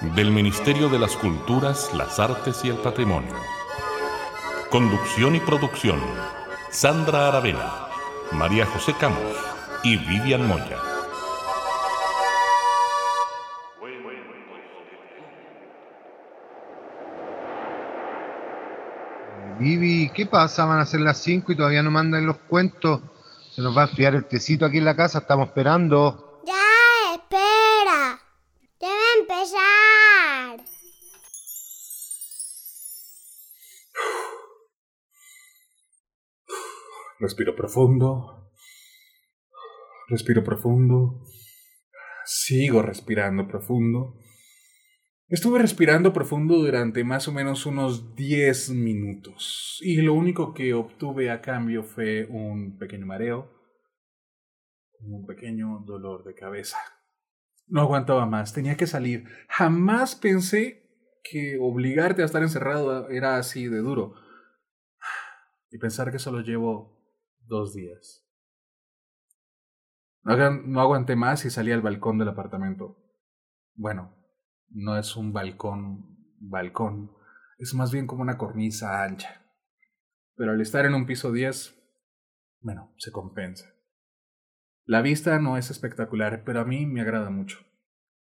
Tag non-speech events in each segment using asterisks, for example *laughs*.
del Ministerio de las Culturas, las Artes y el Patrimonio. Conducción y producción, Sandra Aravena, María José Camos y Vivian Moya. Vivi, ¿qué pasa? Van a ser las 5 y todavía no mandan los cuentos. Se nos va a enfriar el tecito aquí en la casa, estamos esperando. Respiro profundo. Respiro profundo. Sigo respirando profundo. Estuve respirando profundo durante más o menos unos 10 minutos y lo único que obtuve a cambio fue un pequeño mareo, un pequeño dolor de cabeza. No aguantaba más, tenía que salir. Jamás pensé que obligarte a estar encerrado era así de duro. Y pensar que solo llevo dos días. No, aguanté más y salí al balcón del apartamento. Bueno, no es un balcón, balcón, es más bien como una cornisa ancha. Pero al estar en un piso 10, bueno, se compensa. La vista no es espectacular, pero a mí me agrada mucho.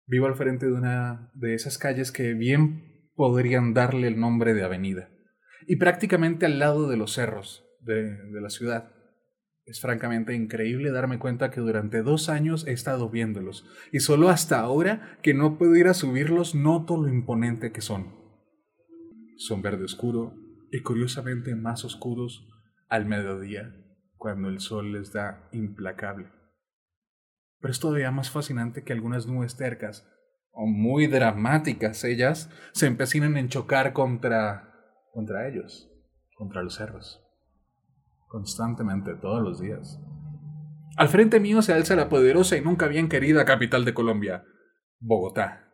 Vivo al frente de una de esas calles que bien podrían darle el nombre de avenida, y prácticamente al lado de los cerros de, de la ciudad. Es francamente increíble darme cuenta que durante dos años he estado viéndolos y solo hasta ahora que no puedo ir a subirlos noto lo imponente que son. Son verde oscuro y curiosamente más oscuros al mediodía, cuando el sol les da implacable. Pero es todavía más fascinante que algunas nubes tercas, o muy dramáticas ellas, se empecinan en chocar contra, contra ellos, contra los cerros constantemente, todos los días. Al frente mío se alza la poderosa y nunca bien querida capital de Colombia, Bogotá.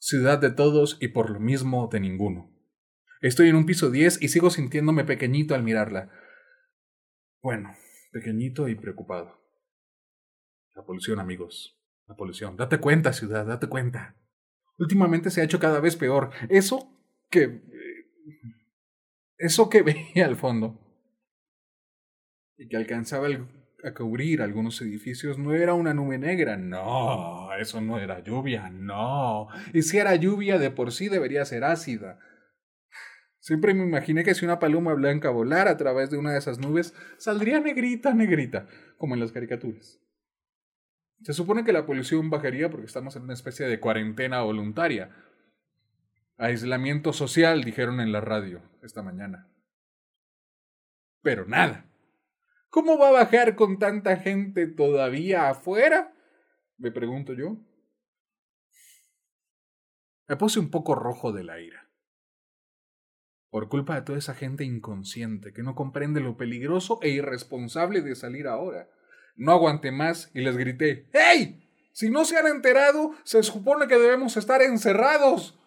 Ciudad de todos y por lo mismo de ninguno. Estoy en un piso 10 y sigo sintiéndome pequeñito al mirarla. Bueno, pequeñito y preocupado. La polución, amigos. La polución. Date cuenta, ciudad, date cuenta. Últimamente se ha hecho cada vez peor. Eso que... Eso que *laughs* veía al fondo y que alcanzaba a cubrir algunos edificios no era una nube negra, no, eso no era lluvia, no, y si era lluvia de por sí debería ser ácida. Siempre me imaginé que si una paloma blanca volara a través de una de esas nubes, saldría negrita, negrita, como en las caricaturas. Se supone que la polución bajaría porque estamos en una especie de cuarentena voluntaria. Aislamiento social, dijeron en la radio esta mañana. Pero nada. ¿Cómo va a bajar con tanta gente todavía afuera? Me pregunto yo. Me puse un poco rojo de la ira. Por culpa de toda esa gente inconsciente que no comprende lo peligroso e irresponsable de salir ahora. No aguanté más y les grité, ¡Hey! Si no se han enterado, se supone que debemos estar encerrados.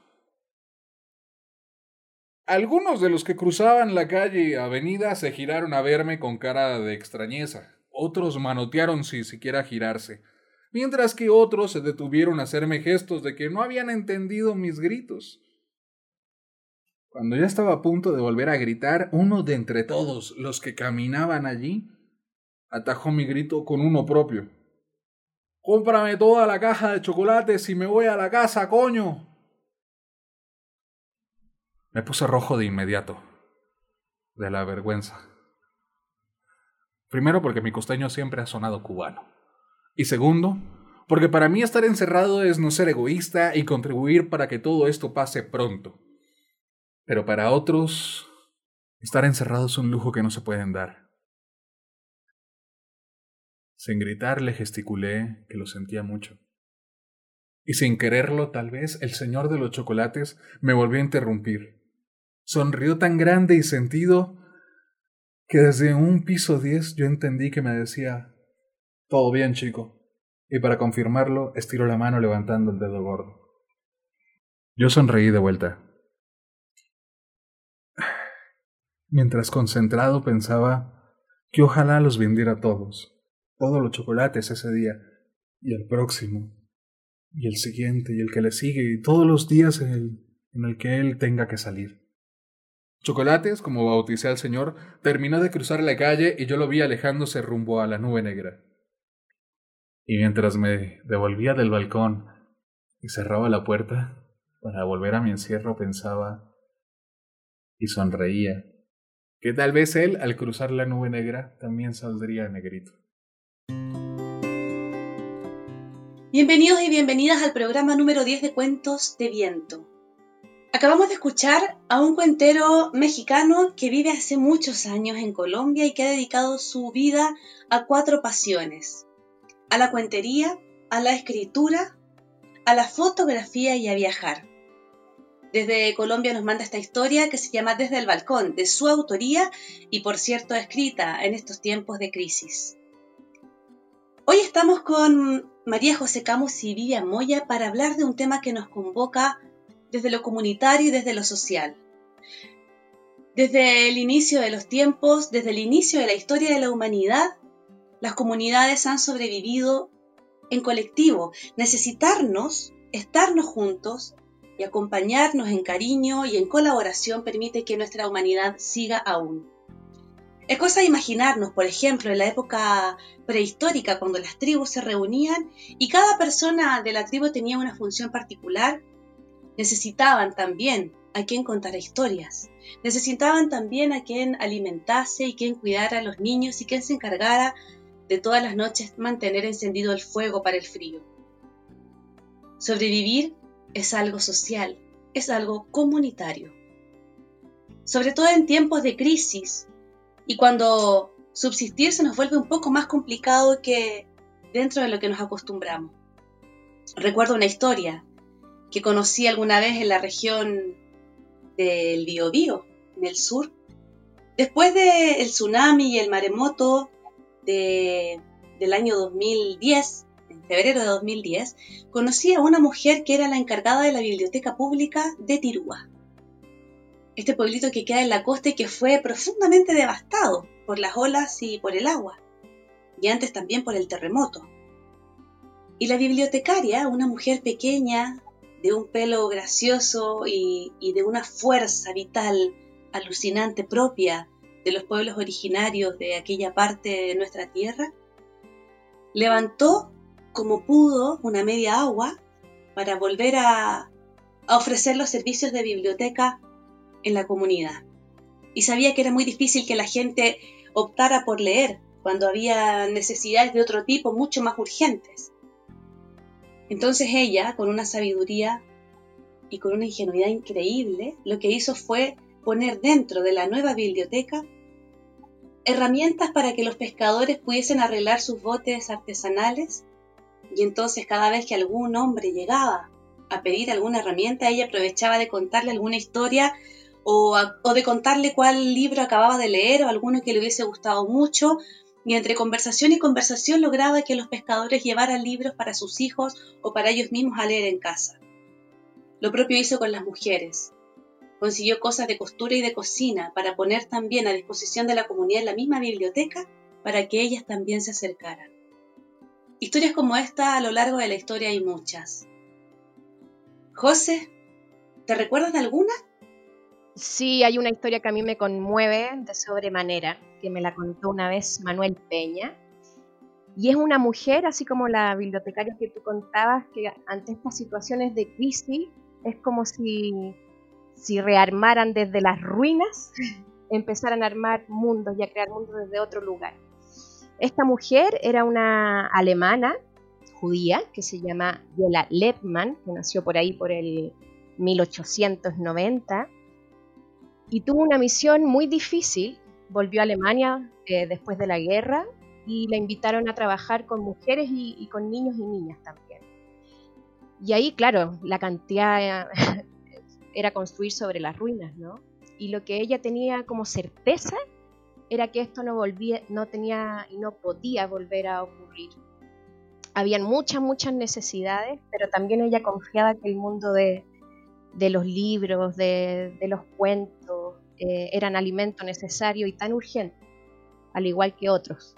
Algunos de los que cruzaban la calle avenida se giraron a verme con cara de extrañeza. Otros manotearon sin siquiera girarse, mientras que otros se detuvieron a hacerme gestos de que no habían entendido mis gritos. Cuando ya estaba a punto de volver a gritar, uno de entre todos los que caminaban allí atajó mi grito con uno propio. Cómprame toda la caja de chocolates y me voy a la casa, coño. Me puse rojo de inmediato, de la vergüenza. Primero porque mi costeño siempre ha sonado cubano. Y segundo, porque para mí estar encerrado es no ser egoísta y contribuir para que todo esto pase pronto. Pero para otros, estar encerrado es un lujo que no se pueden dar. Sin gritar le gesticulé que lo sentía mucho. Y sin quererlo, tal vez, el señor de los chocolates me volvió a interrumpir Sonrió tan grande y sentido que desde un piso 10 yo entendí que me decía, todo bien chico, y para confirmarlo estiró la mano levantando el dedo gordo. Yo sonreí de vuelta. Mientras concentrado pensaba que ojalá los vendiera todos, todos los chocolates ese día, y el próximo, y el siguiente, y el que le sigue, y todos los días en el, en el que él tenga que salir. Chocolates, como bauticé al señor, terminó de cruzar la calle y yo lo vi alejándose rumbo a la nube negra. Y mientras me devolvía del balcón y cerraba la puerta para volver a mi encierro, pensaba y sonreía que tal vez él, al cruzar la nube negra, también saldría negrito. Bienvenidos y bienvenidas al programa número 10 de Cuentos de Viento. Acabamos de escuchar a un cuentero mexicano que vive hace muchos años en Colombia y que ha dedicado su vida a cuatro pasiones. A la cuentería, a la escritura, a la fotografía y a viajar. Desde Colombia nos manda esta historia que se llama Desde el Balcón, de su autoría y por cierto escrita en estos tiempos de crisis. Hoy estamos con María José Camus y Vivian Moya para hablar de un tema que nos convoca desde lo comunitario y desde lo social. Desde el inicio de los tiempos, desde el inicio de la historia de la humanidad, las comunidades han sobrevivido en colectivo. Necesitarnos, estarnos juntos, y acompañarnos en cariño y en colaboración permite que nuestra humanidad siga aún. Es cosa de imaginarnos, por ejemplo, en la época prehistórica, cuando las tribus se reunían y cada persona de la tribu tenía una función particular, necesitaban también a quien contara historias, necesitaban también a quien alimentase y quien cuidara a los niños y quien se encargara de todas las noches mantener encendido el fuego para el frío. Sobrevivir es algo social, es algo comunitario. Sobre todo en tiempos de crisis y cuando subsistir se nos vuelve un poco más complicado que dentro de lo que nos acostumbramos. Recuerdo una historia que conocí alguna vez en la región del Biobío, en el sur. Después del tsunami y el maremoto de, del año 2010, febrero de 2010, conocí a una mujer que era la encargada de la biblioteca pública de Tirúa. Este pueblito que queda en la costa y que fue profundamente devastado por las olas y por el agua, y antes también por el terremoto. Y la bibliotecaria, una mujer pequeña, de un pelo gracioso y, de una fuerza vital alucinante propia de los pueblos originarios de aquella parte de nuestra tierra, levantó como pudo una media agua para volver a, ofrecer los servicios de biblioteca en la comunidad. Y sabía que era muy difícil que la gente optara por leer cuando había necesidades de otro tipo mucho más urgentes. Entonces ella, con una sabiduría y con una ingenuidad increíble, lo que hizo fue poner dentro de la nueva biblioteca herramientas para que los pescadores pudiesen arreglar sus botes artesanales. Y entonces cada vez que algún hombre llegaba a pedir alguna herramienta, ella aprovechaba de contarle alguna historia o, de contarle cuál libro acababa de leer o alguno que le hubiese gustado mucho, y entre conversación y conversación lograba que los pescadores llevaran libros para sus hijos o para ellos mismos a leer en casa. Lo propio hizo con las mujeres. Consiguió cosas de costura y de cocina para poner también a disposición de la comunidad en la misma biblioteca para que ellas también se acercaran. Historias como esta a lo largo de la historia hay muchas. José, ¿te recuerdas de alguna? Sí, hay una historia que a mí me conmueve de sobremanera, que me la contó una vez Manuel Peña. Y es una mujer, así como la bibliotecaria que tú contabas, que ante estas situaciones de crisis es como si, si rearmaran desde las ruinas, *laughs* empezaran a armar mundos y a crear mundos desde otro lugar. Esta mujer era una alemana judía que se llama Yela Lepman, que nació por ahí por el 1890 y tuvo una misión muy difícil. Volvió a Alemania eh, después de la guerra y la invitaron a trabajar con mujeres y, con niños y niñas también. Y ahí, claro, la cantidad *laughs* era construir sobre las ruinas, ¿no? y lo que ella tenía como certeza era que esto no volvía, no tenía y no podía volver a ocurrir. Habían muchas, muchas necesidades, pero también ella confiaba que el mundo de, los libros, de, los cuentos, eh, eran alimento necesario y tan urgente, al igual que otros.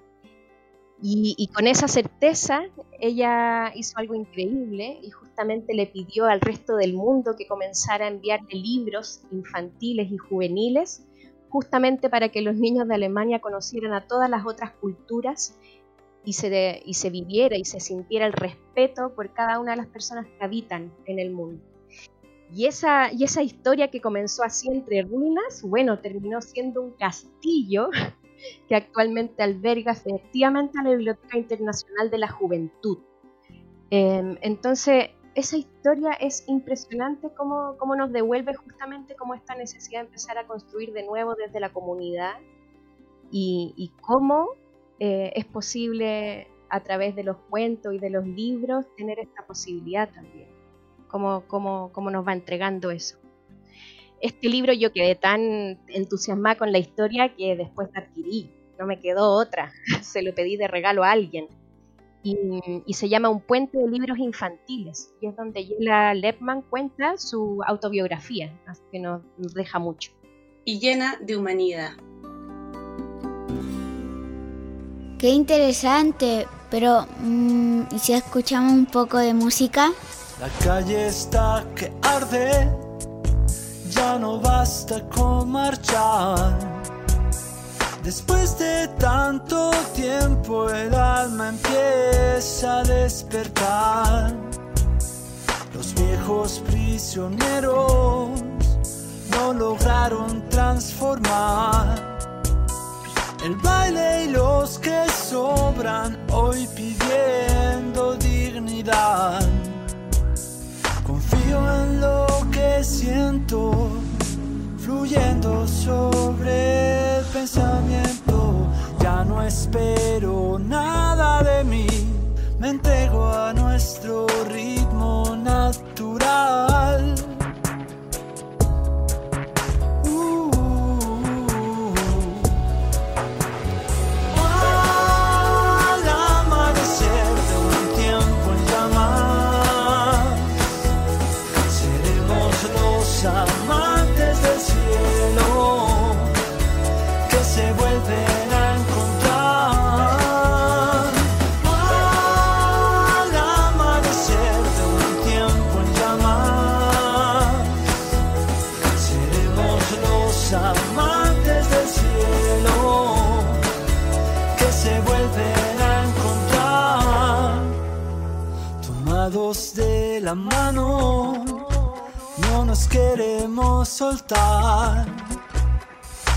Y, con esa certeza ella hizo algo increíble y justamente le pidió al resto del mundo que comenzara a enviarle libros infantiles y juveniles, justamente para que los niños de Alemania conocieran a todas las otras culturas y se, y se viviera y se sintiera el respeto por cada una de las personas que habitan en el mundo. Y esa, y esa historia que comenzó así entre ruinas, bueno, terminó siendo un castillo *laughs* que actualmente alberga efectivamente a la Biblioteca Internacional de la Juventud. Em, entonces, esa historia es impresionante cómo, cómo, nos devuelve justamente como esta necesidad de empezar a construir de nuevo desde la comunidad y, cómo eh, es posible a través de los cuentos y de los libros tener esta posibilidad también, cómo, cómo, cómo nos va entregando eso este libro yo quedé tan entusiasmada con la historia que después la adquirí. No me quedó otra. *laughs* Se lo pedí de regalo a alguien. Y, se llama Un puente de libros infantiles. Y es donde Yela Lepman cuenta su autobiografía. Así que nos, deja mucho. Y llena de humanidad. Qué interesante. Pero, mm, ¿y si escuchamos un poco de música? La calle está que arde ya no basta con marchar. Después de tanto tiempo el alma empieza a despertar. Los viejos prisioneros no lograron transformar el baile y los que sobran hoy pidiendo dignidad. Lo que siento, fluyendo sobre el pensamiento. Ya no espero nada de mí, me entrego a nuestro mano, no nos queremos soltar.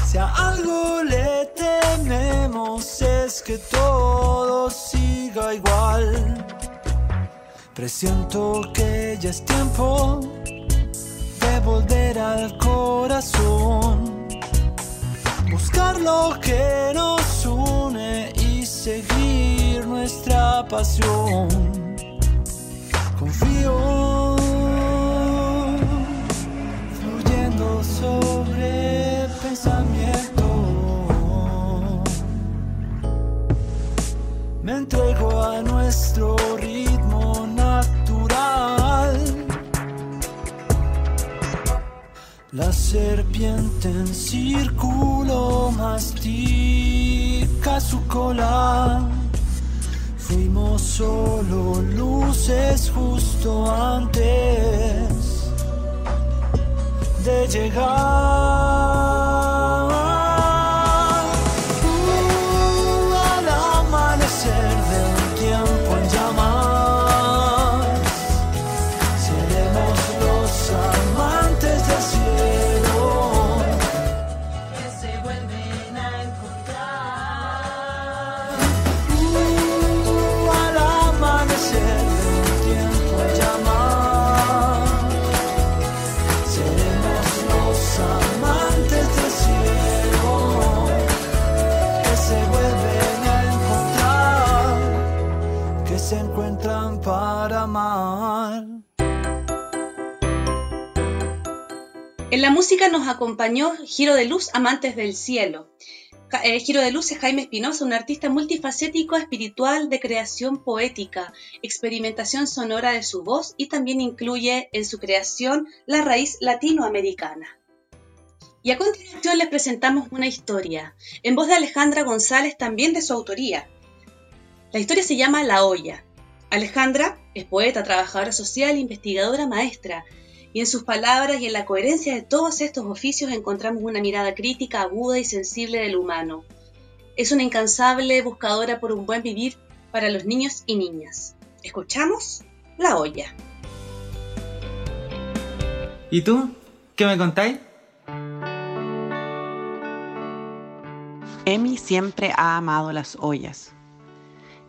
Si a algo le tememos es que todo siga igual. Presiento que ya es tiempo de volver al corazón, buscar lo que nos une y seguir nuestra pasión fluyendo sobre pensamiento. Me entrego a nuestro ritmo natural. La serpiente en círculo mastica su cola Fuimos solo luces justo antes de llegar. Acompañó Giro de Luz, Amantes del Cielo. Eh, Giro de Luz es Jaime Espinosa, un artista multifacético, espiritual, de creación poética, experimentación sonora de su voz y también incluye en su creación la raíz latinoamericana. Y a continuación les presentamos una historia, en voz de Alejandra González, también de su autoría. La historia se llama La olla. Alejandra es poeta, trabajadora social, investigadora, maestra, y en sus palabras y en la coherencia de todos estos oficios encontramos una mirada crítica, aguda y sensible del humano. Es una incansable buscadora por un buen vivir para los niños y niñas. ¿Escuchamos? La olla. ¿Y tú? ¿Qué me contáis? Emi siempre ha amado las ollas.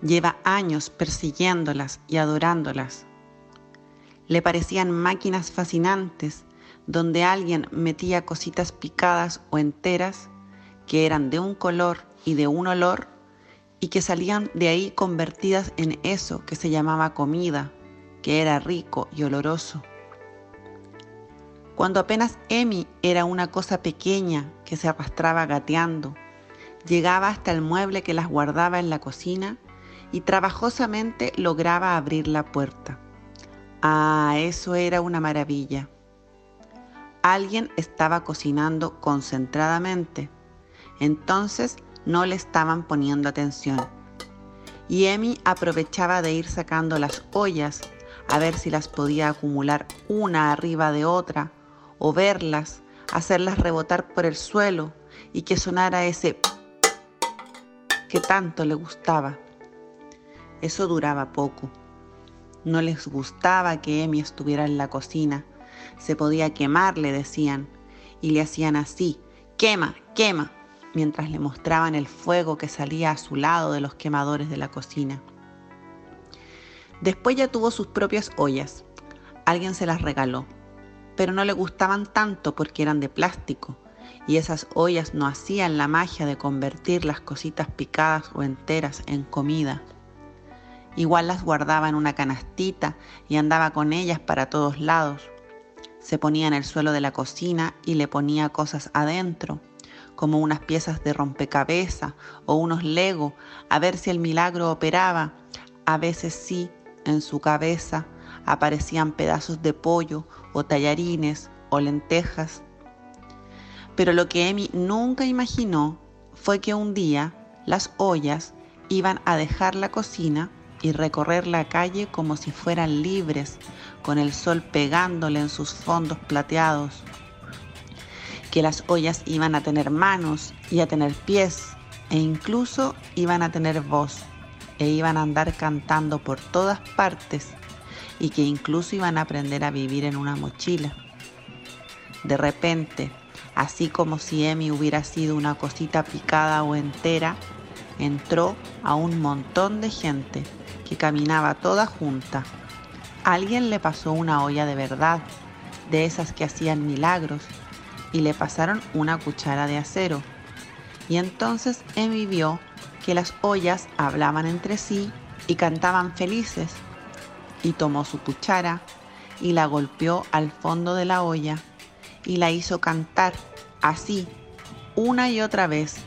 Lleva años persiguiéndolas y adorándolas le parecían máquinas fascinantes donde alguien metía cositas picadas o enteras que eran de un color y de un olor y que salían de ahí convertidas en eso que se llamaba comida, que era rico y oloroso. Cuando apenas Emi era una cosa pequeña que se arrastraba gateando, llegaba hasta el mueble que las guardaba en la cocina y trabajosamente lograba abrir la puerta. Ah, eso era una maravilla. Alguien estaba cocinando concentradamente. Entonces no le estaban poniendo atención. Y Emi aprovechaba de ir sacando las ollas a ver si las podía acumular una arriba de otra o verlas, hacerlas rebotar por el suelo y que sonara ese que tanto le gustaba. Eso duraba poco. No les gustaba que Emi estuviera en la cocina. Se podía quemar, le decían, y le hacían así, quema, quema, mientras le mostraban el fuego que salía a su lado de los quemadores de la cocina. Después ya tuvo sus propias ollas. Alguien se las regaló, pero no le gustaban tanto porque eran de plástico y esas ollas no hacían la magia de convertir las cositas picadas o enteras en comida. Igual las guardaba en una canastita y andaba con ellas para todos lados. Se ponía en el suelo de la cocina y le ponía cosas adentro, como unas piezas de rompecabezas o unos legos, a ver si el milagro operaba. A veces sí, en su cabeza aparecían pedazos de pollo o tallarines o lentejas. Pero lo que Emi nunca imaginó fue que un día las ollas iban a dejar la cocina y recorrer la calle como si fueran libres, con el sol pegándole en sus fondos plateados. Que las ollas iban a tener manos y a tener pies e incluso iban a tener voz e iban a andar cantando por todas partes y que incluso iban a aprender a vivir en una mochila. De repente, así como si Emi hubiera sido una cosita picada o entera, entró a un montón de gente que caminaba toda junta. Alguien le pasó una olla de verdad, de esas que hacían milagros, y le pasaron una cuchara de acero. Y entonces Emi vio que las ollas hablaban entre sí y cantaban felices, y tomó su cuchara y la golpeó al fondo de la olla y la hizo cantar así, una y otra vez,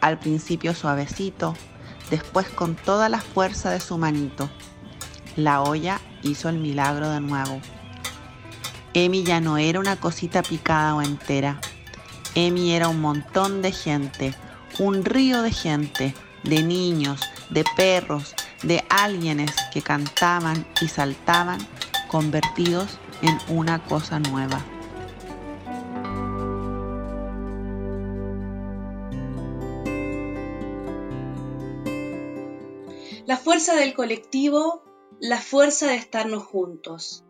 al principio suavecito, después con toda la fuerza de su manito. La olla hizo el milagro de nuevo. Emi ya no era una cosita picada o entera. Emi era un montón de gente, un río de gente, de niños, de perros, de alguienes que cantaban y saltaban convertidos en una cosa nueva. Fuerza del colectivo, la fuerza de estarnos juntos.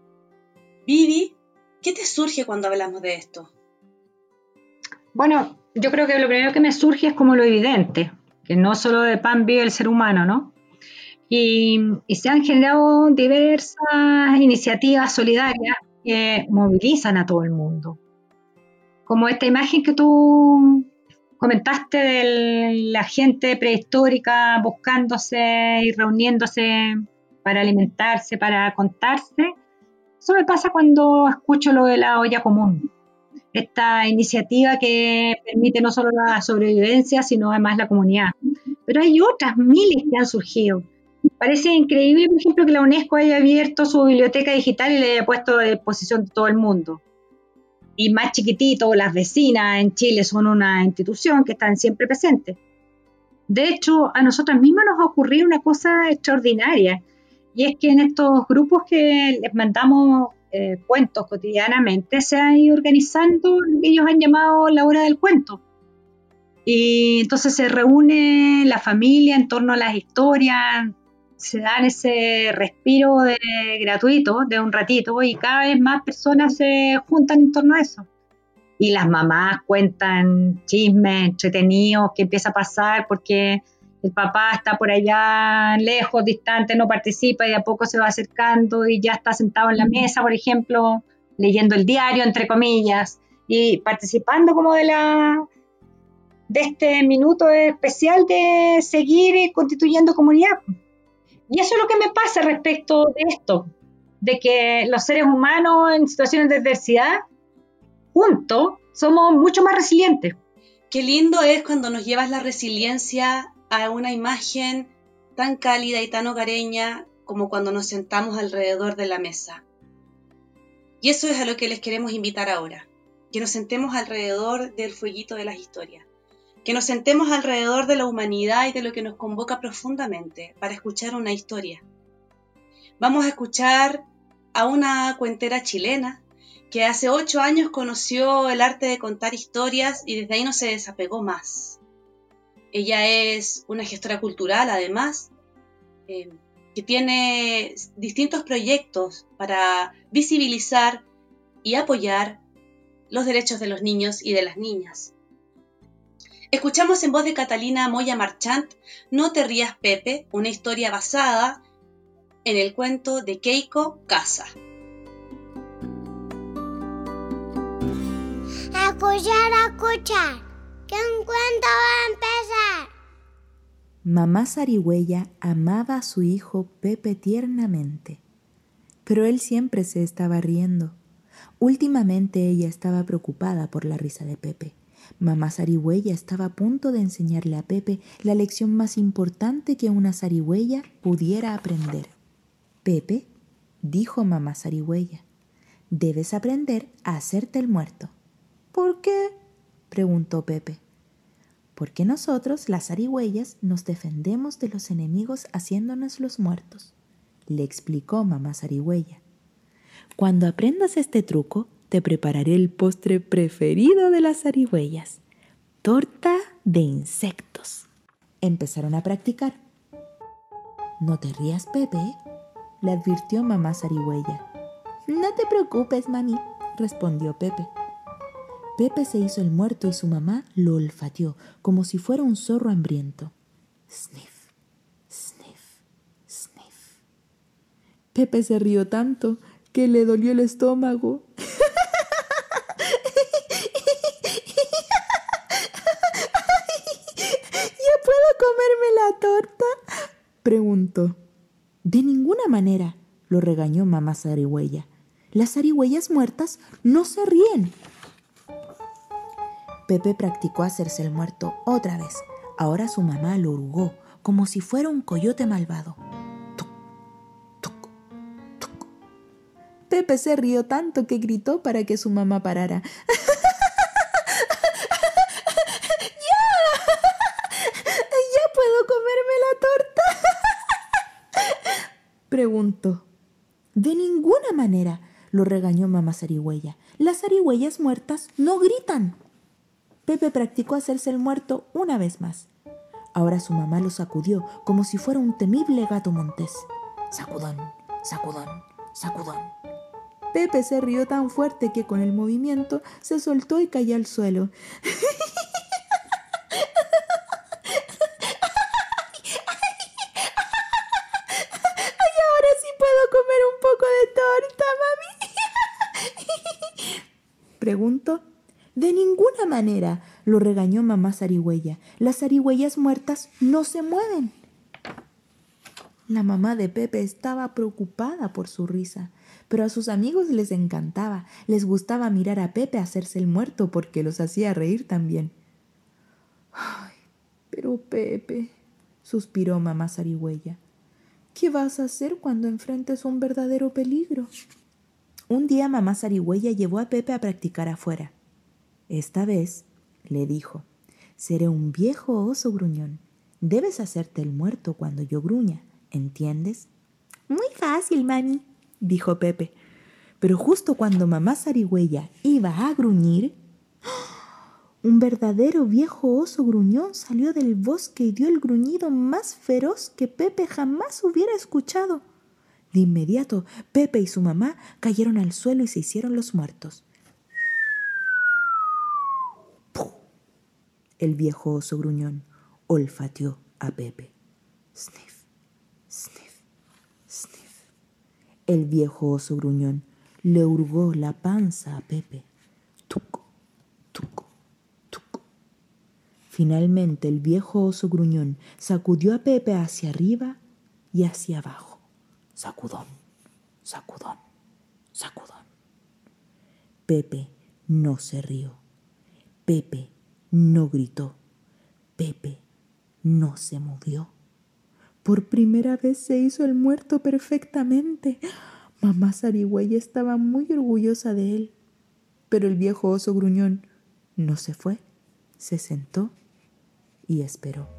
Vivi, ¿qué te surge cuando hablamos de esto? Bueno, yo creo que lo primero que me surge es como lo evidente, que no solo de pan vive el ser humano, ¿no? Y, y se han generado diversas iniciativas solidarias que movilizan a todo el mundo. Como esta imagen que tú comentaste de la gente prehistórica buscándose y reuniéndose para alimentarse, para contarse. Eso me pasa cuando escucho lo de la olla común. esta iniciativa que permite no solo la sobrevivencia, sino además la comunidad. Pero hay otras miles que han surgido. Parece increíble, por ejemplo, que la UNESCO haya abierto su biblioteca digital y le haya puesto a disposición de todo el mundo. Y más chiquitito, las vecinas en Chile son una institución que están siempre presentes. De hecho, a nosotras mismas nos ha ocurrido una cosa extraordinaria, y es que en estos grupos que les mandamos eh, cuentos cotidianamente, se ha ido organizando lo que ellos han llamado la hora del cuento. Y entonces se reúne la familia en torno a las historias, se dan ese respiro de, gratuito de un ratito y cada vez más personas se juntan en torno a eso. Y las mamás cuentan chismes entretenidos que empieza a pasar porque el papá está por allá lejos, distante, no participa y a poco se va acercando y ya está sentado en la mesa, por ejemplo, leyendo el diario, entre comillas, y participando como de la de este minuto especial de seguir constituyendo comunidad. Y eso es lo que me pasa respecto de esto, de que los seres humanos en situaciones de adversidad, juntos, somos mucho más resilientes. Qué lindo es cuando nos llevas la resiliencia a una imagen tan cálida y tan hogareña como cuando nos sentamos alrededor de la mesa. Y eso es a lo que les queremos invitar ahora, que nos sentemos alrededor del fueguito de las historias, que nos sentemos alrededor de la humanidad y de lo que nos convoca profundamente para escuchar una historia. Vamos a escuchar a una cuentera chilena que hace ocho años conoció el arte de contar historias y desde ahí no se desapegó más. Ella es una gestora cultural, además, eh, que tiene distintos proyectos para visibilizar y apoyar los derechos de los niños y de las niñas. Escuchamos en voz de Catalina Moya Marchant No te rías Pepe, una historia basada en el cuento de Keiko Casa. Escuchar, escuchar que un cuento va a empezar. Mamá Zarigüeya amaba a su hijo Pepe tiernamente, pero él siempre se estaba riendo. Últimamente ella estaba preocupada por la risa de Pepe. Mamá Zarigüeya estaba a punto de enseñarle a Pepe la lección más importante que una zarigüeya pudiera aprender. Pepe, dijo mamá Zarigüeya, debes aprender a hacerte el muerto. ¿Por qué? preguntó Pepe. Porque nosotros, las arigüeyas, nos defendemos de los enemigos haciéndonos los muertos, le explicó mamá zarigüeya. Cuando aprendas este truco, te prepararé el postre preferido de las zarigüeyas, torta de insectos. Empezaron a practicar. No te rías, Pepe, le advirtió mamá zarigüeya. No te preocupes, mami, respondió Pepe. Pepe se hizo el muerto y su mamá lo olfateó como si fuera un zorro hambriento. Sniff, sniff, sniff. Pepe se rió tanto que le dolió el estómago. ¿Ya puedo comerme la torta? Preguntó. De ninguna manera, lo regañó mamá zarigüeya. Las zarigüeyas muertas no se ríen. Pepe practicó hacerse el muerto otra vez. Ahora su mamá lo hurgó, como si fuera un coyote malvado. Pepe se rió tanto que gritó para que su mamá parara. *laughs* ¡Ya! ¿Ya puedo comerme la torta? Preguntó. De ninguna manera, lo regañó mamá zarigüeya. Las zarigüeyas muertas no gritan. Pepe practicó hacerse el muerto una vez más. Ahora su mamá lo sacudió como si fuera un temible gato montés. Sacudón, sacudón, sacudón. Pepe se rió tan fuerte que con el movimiento se soltó y cayó al suelo. *laughs* ¡Ay, ahora sí puedo comer un poco de torta, mami! Pregunto de ninguna manera, lo regañó mamá zarigüeya. Las zarigüeyas muertas no se mueven. La mamá de Pepe estaba preocupada por su risa, pero a sus amigos les encantaba, les gustaba mirar a Pepe hacerse el muerto porque los hacía reír también. Ay, pero Pepe, suspiró mamá zarigüeya, ¿qué vas a hacer cuando enfrentes un verdadero peligro? Un día mamá zarigüeya llevó a Pepe a practicar afuera. Esta vez, le dijo, seré un viejo oso gruñón. Debes hacerte el muerto cuando yo gruña, ¿entiendes? Muy fácil, mami, dijo Pepe. Pero justo cuando mamá zarigüeya iba a gruñir, *gasps* un verdadero viejo oso gruñón salió del bosque y dio el gruñido más feroz que Pepe jamás hubiera escuchado. De inmediato, Pepe y su mamá cayeron al suelo y se hicieron los muertos. El viejo oso gruñón olfateó a Pepe. Sniff, sniff, sniff. El viejo oso gruñón le hurgó la panza a Pepe. Tuco, tuco, tuco. Finalmente el viejo oso gruñón sacudió a Pepe hacia arriba y hacia abajo. Sacudón, sacudón, sacudón. Pepe no se rió. Pepe no gritó. Pepe no se movió. Por primera vez se hizo el muerto perfectamente. Mamá Zarigüeya estaba muy orgullosa de él. Pero el viejo oso gruñón no se fue. Se sentó y esperó.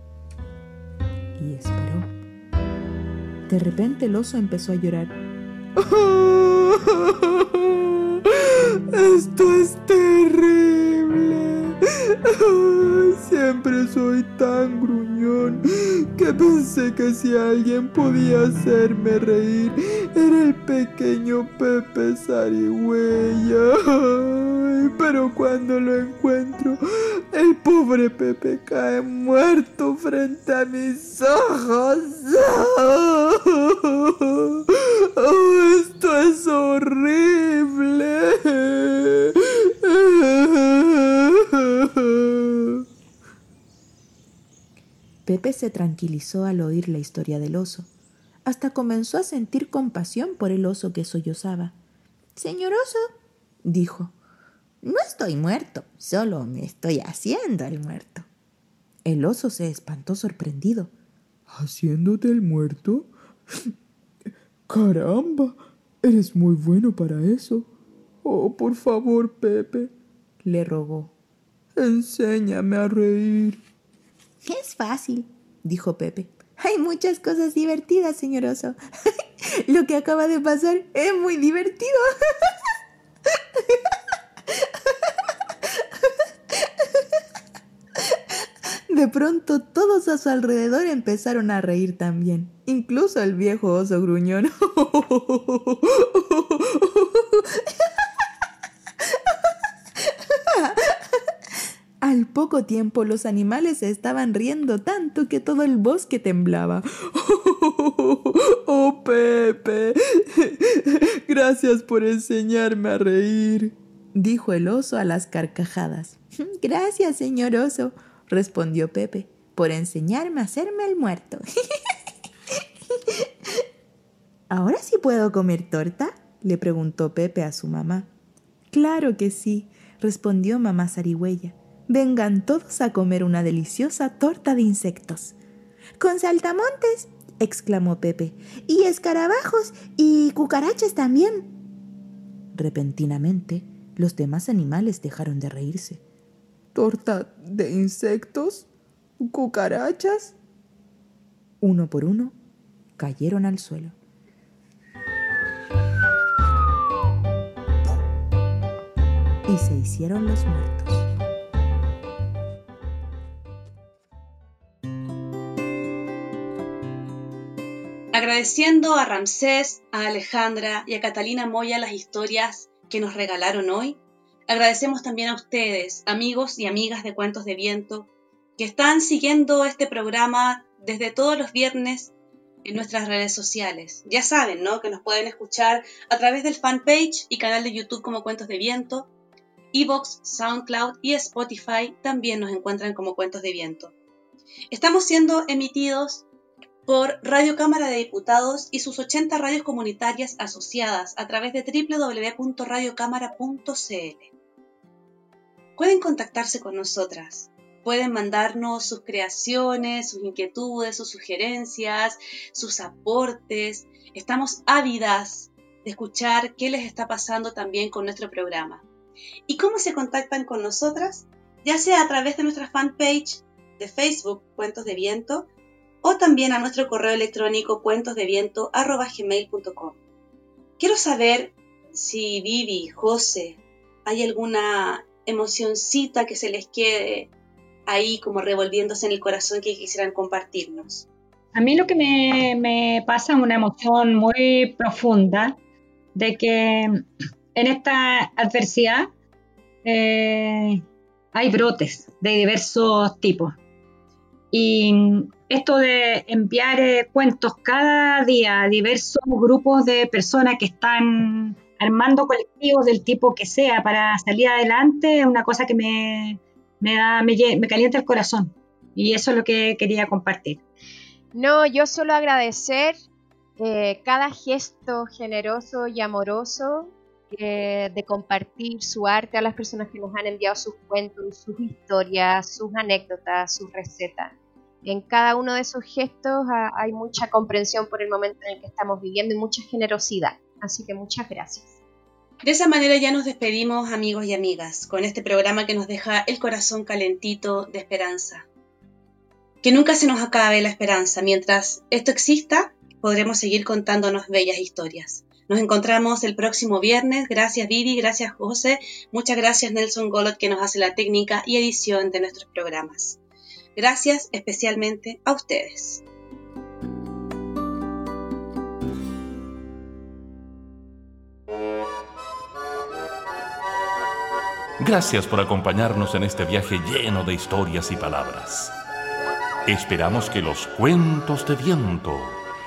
Y esperó. De repente el oso empezó a llorar. *laughs* Esto es terrible. Siempre soy tan gruñón que pensé que si alguien podía hacerme reír era el pequeño Pepe Zarigüeya. Pero cuando lo encuentro, el pobre Pepe cae muerto frente a mis ojos. Esto es horrible. *laughs* Pepe se tranquilizó al oír la historia del oso. Hasta comenzó a sentir compasión por el oso que sollozaba. Señor oso, dijo, no estoy muerto, solo me estoy haciendo el muerto. El oso se espantó sorprendido. ¿Haciéndote el muerto? *laughs* Caramba, eres muy bueno para eso. Oh, por favor, Pepe, le rogó. Enséñame a reír. Es fácil, dijo Pepe. Hay muchas cosas divertidas, señor oso. *laughs* Lo que acaba de pasar es muy divertido. *laughs* De pronto todos a su alrededor empezaron a reír también, incluso el viejo oso gruñón. *laughs* Al poco tiempo los animales se estaban riendo tanto que todo el bosque temblaba. *laughs* ¡Oh, Pepe! *laughs* Gracias por enseñarme a reír, dijo el oso a las carcajadas. *laughs* Gracias, señor oso, respondió Pepe, por enseñarme a hacerme el muerto. ¿Ahora sí puedo comer torta? le preguntó Pepe a su mamá. Claro que sí, respondió mamá zarigüeya vengan todos a comer una deliciosa torta de insectos. Con saltamontes, exclamó Pepe, y escarabajos y cucarachas también. Repentinamente, los demás animales dejaron de reírse. ¿Torta de insectos? ¿Cucarachas? Uno por uno, cayeron al suelo. Y se hicieron los muertos. Agradeciendo a Ramsés, a Alejandra y a Catalina Moya las historias que nos regalaron hoy, agradecemos también a ustedes, amigos y amigas de Cuentos de Viento, que están siguiendo este programa desde todos los viernes en nuestras redes sociales. Ya saben, ¿no? Que nos pueden escuchar a través del fanpage y canal de YouTube como Cuentos de Viento, Evox, SoundCloud y Spotify también nos encuentran como Cuentos de Viento. Estamos siendo emitidos por Radio Cámara de Diputados y sus 80 radios comunitarias asociadas a través de www.radiocámara.cl. Pueden contactarse con nosotras, pueden mandarnos sus creaciones, sus inquietudes, sus sugerencias, sus aportes. Estamos ávidas de escuchar qué les está pasando también con nuestro programa. ¿Y cómo se contactan con nosotras? Ya sea a través de nuestra fanpage de Facebook, Cuentos de Viento, o también a nuestro correo electrónico cuentosdeviento.gmail.com. Quiero saber si Vivi, José, hay alguna emocioncita que se les quede ahí como revolviéndose en el corazón que quisieran compartirnos. A mí lo que me, pasa es una emoción muy profunda de que en esta adversidad eh, hay brotes de diversos tipos. Y esto de enviar eh, cuentos cada día a diversos grupos de personas que están armando colectivos del tipo que sea para salir adelante es una cosa que me, da, me, calienta el corazón. Y eso es lo que quería compartir. No, yo solo agradecer eh, cada gesto generoso y amoroso eh, de compartir su arte a las personas que nos han enviado sus cuentos, sus historias, sus anécdotas, sus recetas en cada uno de esos gestos hay mucha comprensión por el momento en el que estamos viviendo y mucha generosidad. Así que muchas gracias. De esa manera ya nos despedimos amigos y amigas con este programa que nos deja el corazón calentito de esperanza. Que nunca se nos acabe la esperanza. Mientras esto exista, podremos seguir contándonos bellas historias. Nos encontramos el próximo viernes. Gracias Vivi, gracias José, muchas gracias Nelson Golot que nos hace la técnica y edición de nuestros programas. Gracias especialmente a ustedes. Gracias por acompañarnos en este viaje lleno de historias y palabras. Esperamos que los cuentos de viento